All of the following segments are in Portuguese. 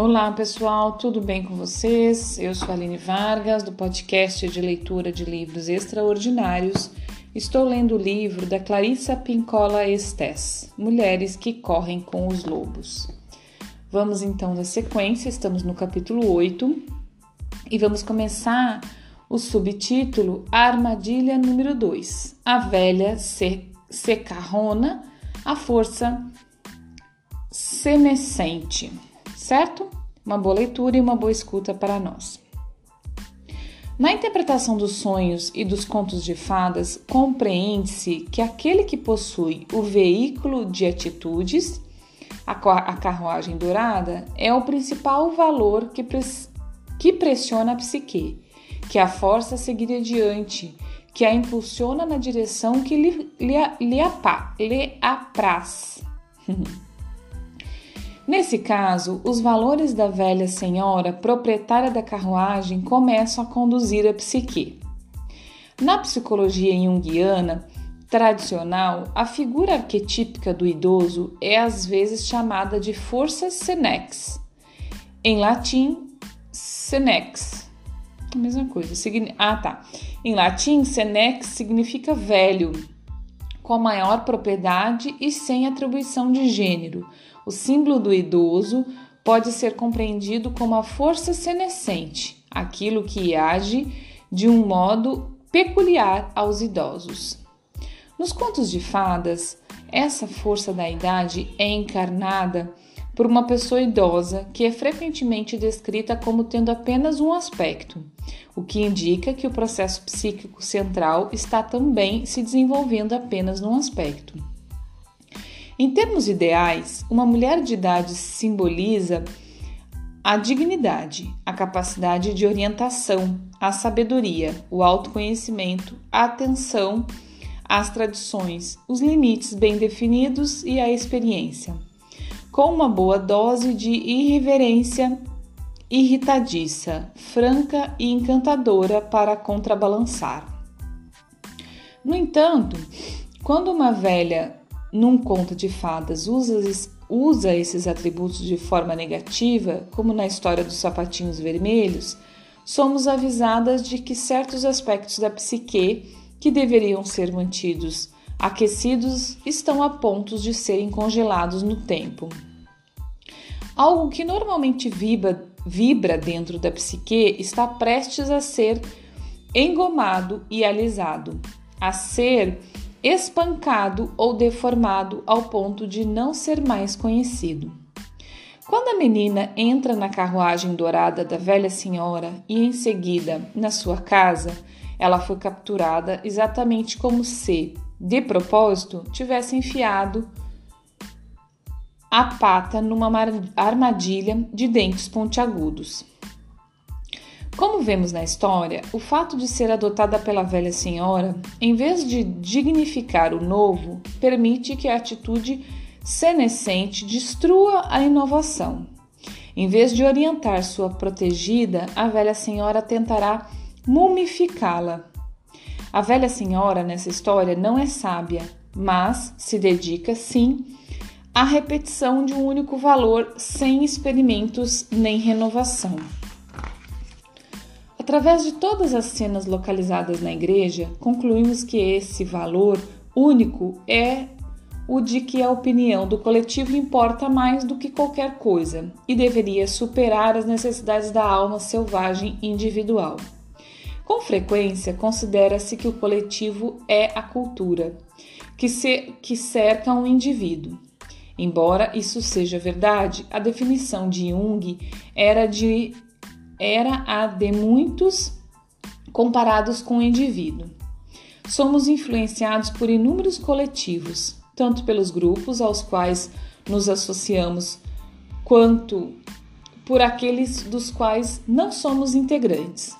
Olá pessoal, tudo bem com vocês? Eu sou Aline Vargas, do podcast de leitura de livros extraordinários. Estou lendo o livro da Clarissa Pincola Estes, Mulheres que Correm com os Lobos. Vamos então na sequência, estamos no capítulo 8 e vamos começar o subtítulo Armadilha número 2: A velha secarrona, a força senescente certo? Uma boa leitura e uma boa escuta para nós. Na interpretação dos sonhos e dos contos de fadas, compreende-se que aquele que possui o veículo de atitudes, a carruagem dourada, é o principal valor que, pres que pressiona a psique, que a força a seguir adiante, que a impulsiona na direção que lhe, lhe, lhe, lhe apraz. Nesse caso, os valores da velha senhora, proprietária da carruagem, começam a conduzir a psique. Na psicologia junguiana tradicional, a figura arquetípica do idoso é às vezes chamada de força senex. Em latim, senex. A mesma coisa. Ah, tá. Em latim, senex significa velho, com maior propriedade e sem atribuição de gênero o símbolo do idoso pode ser compreendido como a força senescente, aquilo que age de um modo peculiar aos idosos. Nos contos de fadas, essa força da idade é encarnada por uma pessoa idosa que é frequentemente descrita como tendo apenas um aspecto, o que indica que o processo psíquico central está também se desenvolvendo apenas num aspecto. Em termos ideais, uma mulher de idade simboliza a dignidade, a capacidade de orientação, a sabedoria, o autoconhecimento, a atenção às tradições, os limites bem definidos e a experiência, com uma boa dose de irreverência irritadiça, franca e encantadora para contrabalançar. No entanto, quando uma velha num conto de fadas usa, usa esses atributos de forma negativa, como na história dos sapatinhos vermelhos, somos avisadas de que certos aspectos da psique que deveriam ser mantidos aquecidos estão a ponto de serem congelados no tempo. Algo que normalmente vibra, vibra dentro da psique está prestes a ser engomado e alisado, a ser espancado ou deformado ao ponto de não ser mais conhecido. Quando a menina entra na carruagem dourada da velha senhora e em seguida na sua casa, ela foi capturada exatamente como se, de propósito, tivesse enfiado a pata numa armadilha de dentes pontiagudos. Como vemos na história, o fato de ser adotada pela velha senhora, em vez de dignificar o novo, permite que a atitude senescente destrua a inovação. Em vez de orientar sua protegida, a velha senhora tentará mumificá-la. A velha senhora nessa história não é sábia, mas se dedica sim à repetição de um único valor sem experimentos nem renovação. Através de todas as cenas localizadas na igreja, concluímos que esse valor único é o de que a opinião do coletivo importa mais do que qualquer coisa e deveria superar as necessidades da alma selvagem individual. Com frequência, considera-se que o coletivo é a cultura, que, se, que cerca um indivíduo. Embora isso seja verdade, a definição de Jung era de era a de muitos comparados com o indivíduo. Somos influenciados por inúmeros coletivos, tanto pelos grupos aos quais nos associamos, quanto por aqueles dos quais não somos integrantes.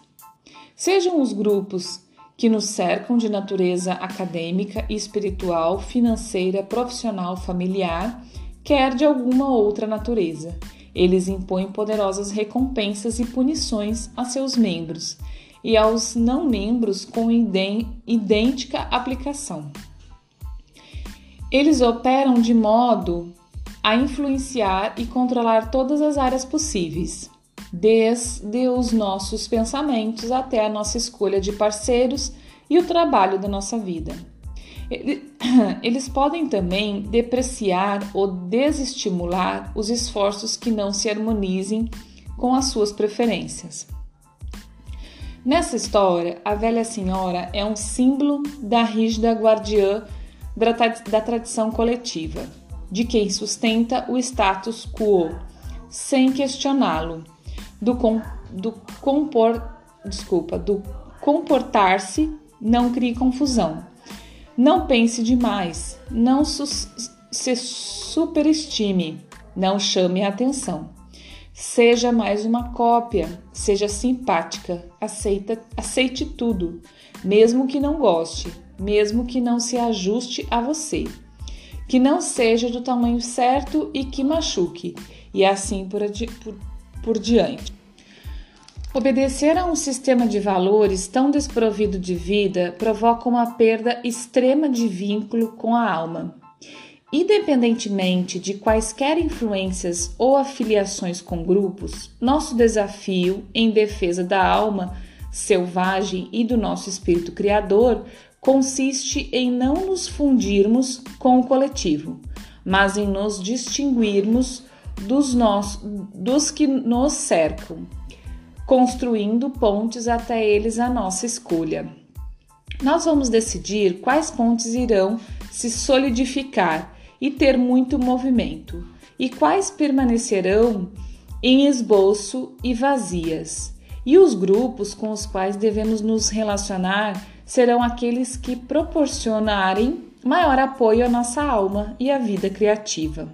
Sejam os grupos que nos cercam de natureza acadêmica, espiritual, financeira, profissional, familiar, quer de alguma outra natureza eles impõem poderosas recompensas e punições a seus membros e aos não membros com idêntica aplicação. Eles operam de modo a influenciar e controlar todas as áreas possíveis, desde os nossos pensamentos até a nossa escolha de parceiros e o trabalho da nossa vida. Eles podem também depreciar ou desestimular os esforços que não se harmonizem com as suas preferências. Nessa história, a velha senhora é um símbolo da rígida guardiã da tradição coletiva, de quem sustenta o status quo, sem questioná-lo, do, com, do compor, desculpa, do comportar-se não crie confusão. Não pense demais, não su se superestime, não chame a atenção. Seja mais uma cópia, seja simpática, aceita, aceite tudo, mesmo que não goste, mesmo que não se ajuste a você. Que não seja do tamanho certo e que machuque, e assim por, por, por diante. Obedecer a um sistema de valores tão desprovido de vida provoca uma perda extrema de vínculo com a alma. Independentemente de quaisquer influências ou afiliações com grupos, nosso desafio em defesa da alma selvagem e do nosso espírito criador consiste em não nos fundirmos com o coletivo, mas em nos distinguirmos dos, nós, dos que nos cercam, construindo pontes até eles à nossa escolha. Nós vamos decidir quais pontes irão se solidificar e ter muito movimento, e quais permanecerão em esboço e vazias. E os grupos com os quais devemos nos relacionar serão aqueles que proporcionarem maior apoio à nossa alma e à vida criativa.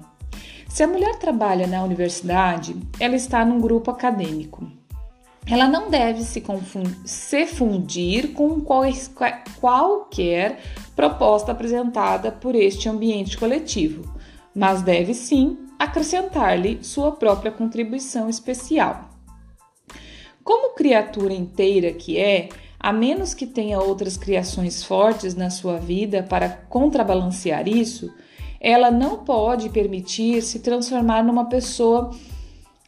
Se a mulher trabalha na universidade, ela está num grupo acadêmico. Ela não deve se, se fundir com qualquer proposta apresentada por este ambiente coletivo, mas deve sim acrescentar-lhe sua própria contribuição especial. Como criatura inteira que é, a menos que tenha outras criações fortes na sua vida para contrabalancear isso, ela não pode permitir se transformar numa pessoa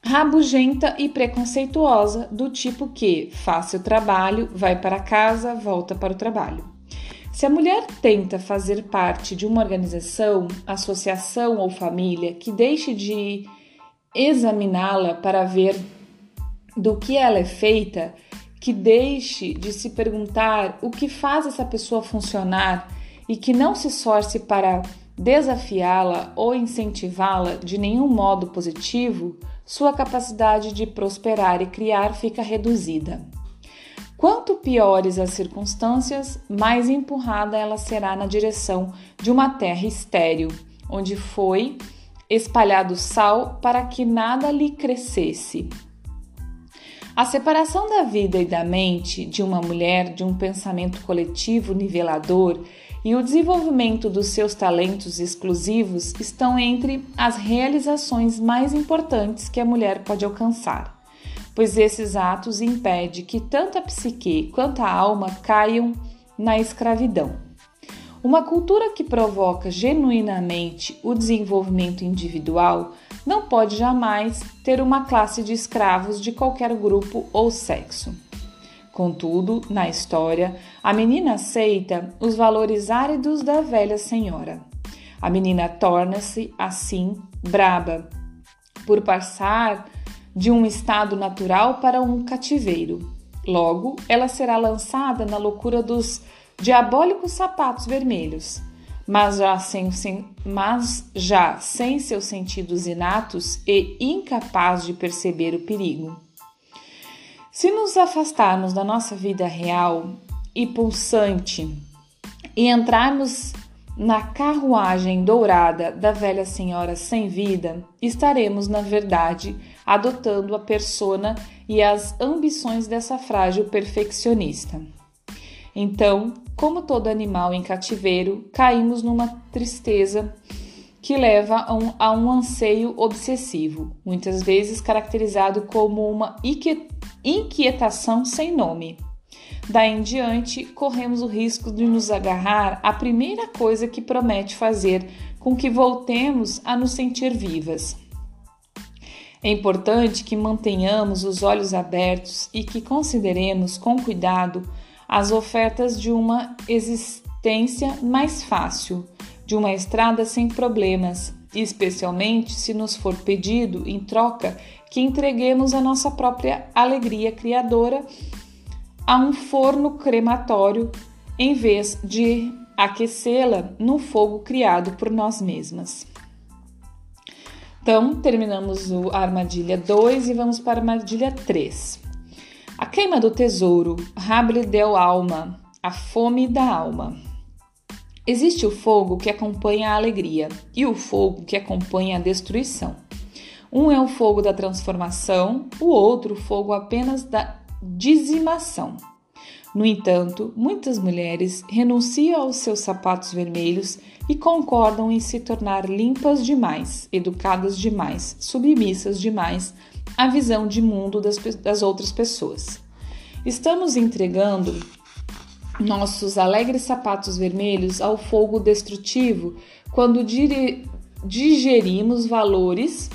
rabugenta e preconceituosa, do tipo que faz seu trabalho, vai para casa, volta para o trabalho. Se a mulher tenta fazer parte de uma organização, associação ou família que deixe de examiná-la para ver do que ela é feita, que deixe de se perguntar o que faz essa pessoa funcionar e que não se esforce para desafiá-la ou incentivá-la de nenhum modo positivo, sua capacidade de prosperar e criar fica reduzida. Quanto piores as circunstâncias, mais empurrada ela será na direção de uma terra estéril, onde foi espalhado sal para que nada lhe crescesse. A separação da vida e da mente de uma mulher de um pensamento coletivo nivelador e o desenvolvimento dos seus talentos exclusivos estão entre as realizações mais importantes que a mulher pode alcançar pois esses atos impedem que tanto a psique quanto a alma caiam na escravidão. Uma cultura que provoca genuinamente o desenvolvimento individual não pode jamais ter uma classe de escravos de qualquer grupo ou sexo. Contudo, na história, a menina aceita os valores áridos da velha senhora. A menina torna-se, assim, braba, por passar de um estado natural para um cativeiro. Logo, ela será lançada na loucura dos diabólicos sapatos vermelhos, mas já sem, sem, mas já sem seus sentidos inatos e incapaz de perceber o perigo. Se nos afastarmos da nossa vida real e pulsante e entrarmos na carruagem dourada da velha senhora sem vida, estaremos, na verdade, adotando a persona e as ambições dessa frágil perfeccionista. Então, como todo animal em cativeiro, caímos numa tristeza que leva a um, a um anseio obsessivo, muitas vezes caracterizado como uma inquietação sem nome. Daí em diante, corremos o risco de nos agarrar à primeira coisa que promete fazer com que voltemos a nos sentir vivas. É importante que mantenhamos os olhos abertos e que consideremos com cuidado as ofertas de uma existência mais fácil, de uma estrada sem problemas, especialmente se nos for pedido, em troca, que entreguemos a nossa própria alegria criadora a um forno crematório em vez de aquecê-la no fogo criado por nós mesmas. Então, terminamos a armadilha 2 e vamos para a armadilha 3. A queima do tesouro, Rable del alma, a fome da alma. Existe o fogo que acompanha a alegria e o fogo que acompanha a destruição. Um é o fogo da transformação, o outro o fogo apenas da dizimação. No entanto, muitas mulheres renunciam aos seus sapatos vermelhos e concordam em se tornar limpas demais, educadas demais, submissas demais à visão de mundo das, das outras pessoas. Estamos entregando nossos alegres sapatos vermelhos ao fogo destrutivo quando digerimos valores,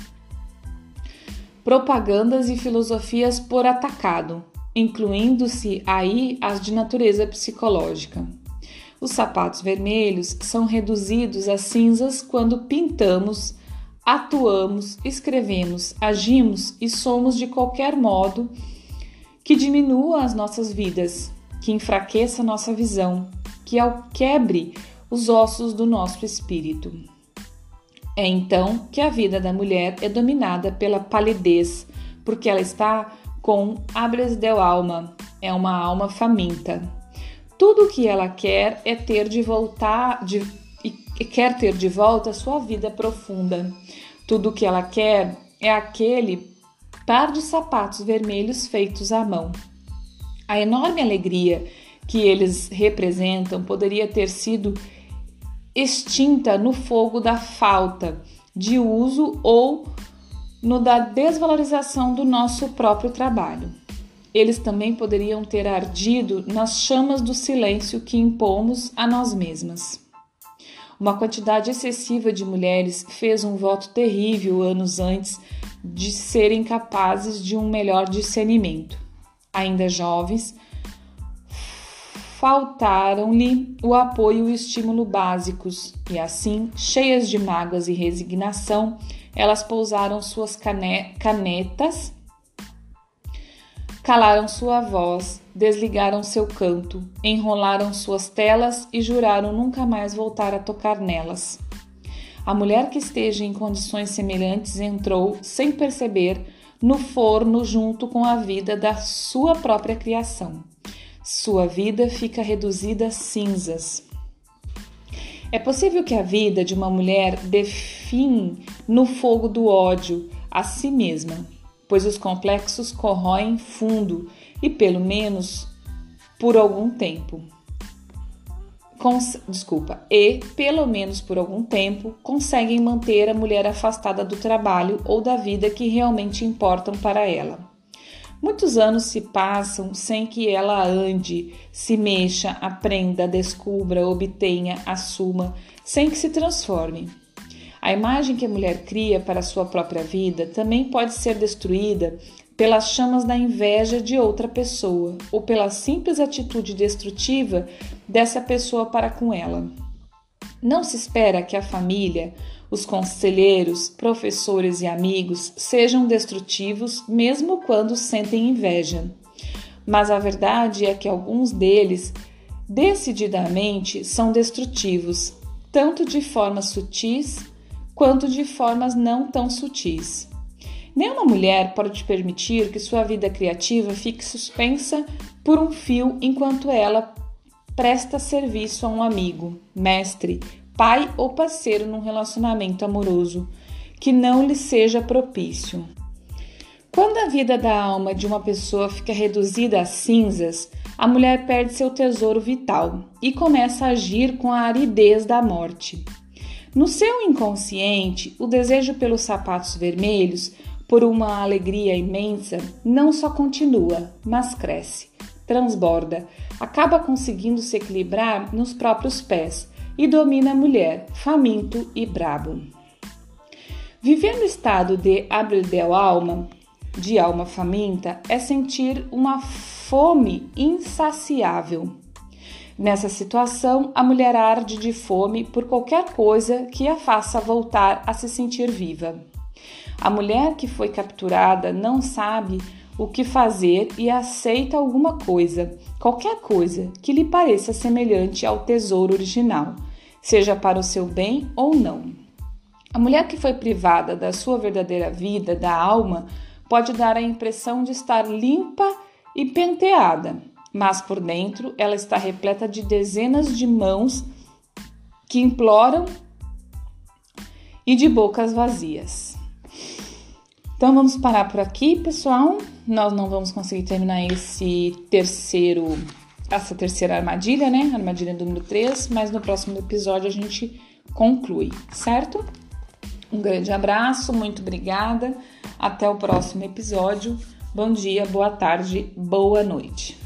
propagandas e filosofias por atacado, incluindo-se aí as de natureza psicológica. Os sapatos vermelhos são reduzidos a cinzas quando pintamos, atuamos, escrevemos, agimos e somos de qualquer modo que diminua as nossas vidas, que enfraqueça nossa visão, que ao quebre os ossos do nosso espírito. É então que a vida da mulher é dominada pela palidez, porque ela está com abres del alma, é uma alma faminta. Tudo o que ela quer é ter de voltar de, e quer ter de volta sua vida profunda. Tudo o que ela quer é aquele par de sapatos vermelhos feitos à mão. A enorme alegria que eles representam poderia ter sido extinta no fogo da falta de uso ou no da desvalorização do nosso próprio trabalho. Eles também poderiam ter ardido nas chamas do silêncio que impomos a nós mesmas. Uma quantidade excessiva de mulheres fez um voto terrível anos antes de serem capazes de um melhor discernimento. Ainda jovens, faltaram-lhe o apoio e o estímulo básicos, e assim, cheias de mágoas e resignação, elas pousaram suas cane canetas, calaram sua voz, desligaram seu canto, enrolaram suas telas e juraram nunca mais voltar a tocar nelas. A mulher que esteja em condições semelhantes entrou, sem perceber, no forno junto com a vida da sua própria criação. Sua vida fica reduzida a cinzas. É possível que a vida de uma mulher define no fogo do ódio a si mesma, pois os complexos corroem fundo e, pelo menos por algum tempo, desculpa, e, pelo menos por algum tempo, conseguem manter a mulher afastada do trabalho ou da vida que realmente importam para ela. Muitos anos se passam sem que ela ande, se mexa, aprenda, descubra, obtenha, assuma, sem que se transforme. A imagem que a mulher cria para a sua própria vida também pode ser destruída pelas chamas da inveja de outra pessoa ou pela simples atitude destrutiva dessa pessoa para com ela. Não se espera que a família, os conselheiros, professores e amigos sejam destrutivos mesmo quando sentem inveja. Mas a verdade é que alguns deles decididamente são destrutivos, tanto de formas sutis quanto de formas não tão sutis. Nenhuma mulher pode permitir que sua vida criativa fique suspensa por um fio enquanto ela presta serviço a um amigo, mestre, pai ou parceiro num relacionamento amoroso que não lhe seja propício. Quando a vida da alma de uma pessoa fica reduzida a cinzas, a mulher perde seu tesouro vital e começa a agir com a aridez da morte. No seu inconsciente, o desejo pelos sapatos vermelhos, por uma alegria imensa, não só continua, mas cresce, transborda, acaba conseguindo se equilibrar nos próprios pés e domina a mulher, faminto e brabo. Viver no estado de abridel alma, de alma faminta, é sentir uma fome insaciável. Nessa situação, a mulher arde de fome por qualquer coisa que a faça voltar a se sentir viva. A mulher que foi capturada não sabe o que fazer e aceita alguma coisa, qualquer coisa que lhe pareça semelhante ao tesouro original, seja para o seu bem ou não. A mulher que foi privada da sua verdadeira vida, da alma, pode dar a impressão de estar limpa e penteada, mas por dentro ela está repleta de dezenas de mãos que imploram e de bocas vazias. Então vamos parar por aqui, pessoal. Nós não vamos conseguir terminar esse terceiro, essa terceira armadilha, né? Armadilha número 3, mas no próximo episódio a gente conclui, certo? Um grande abraço, muito obrigada. Até o próximo episódio. Bom dia, boa tarde, boa noite.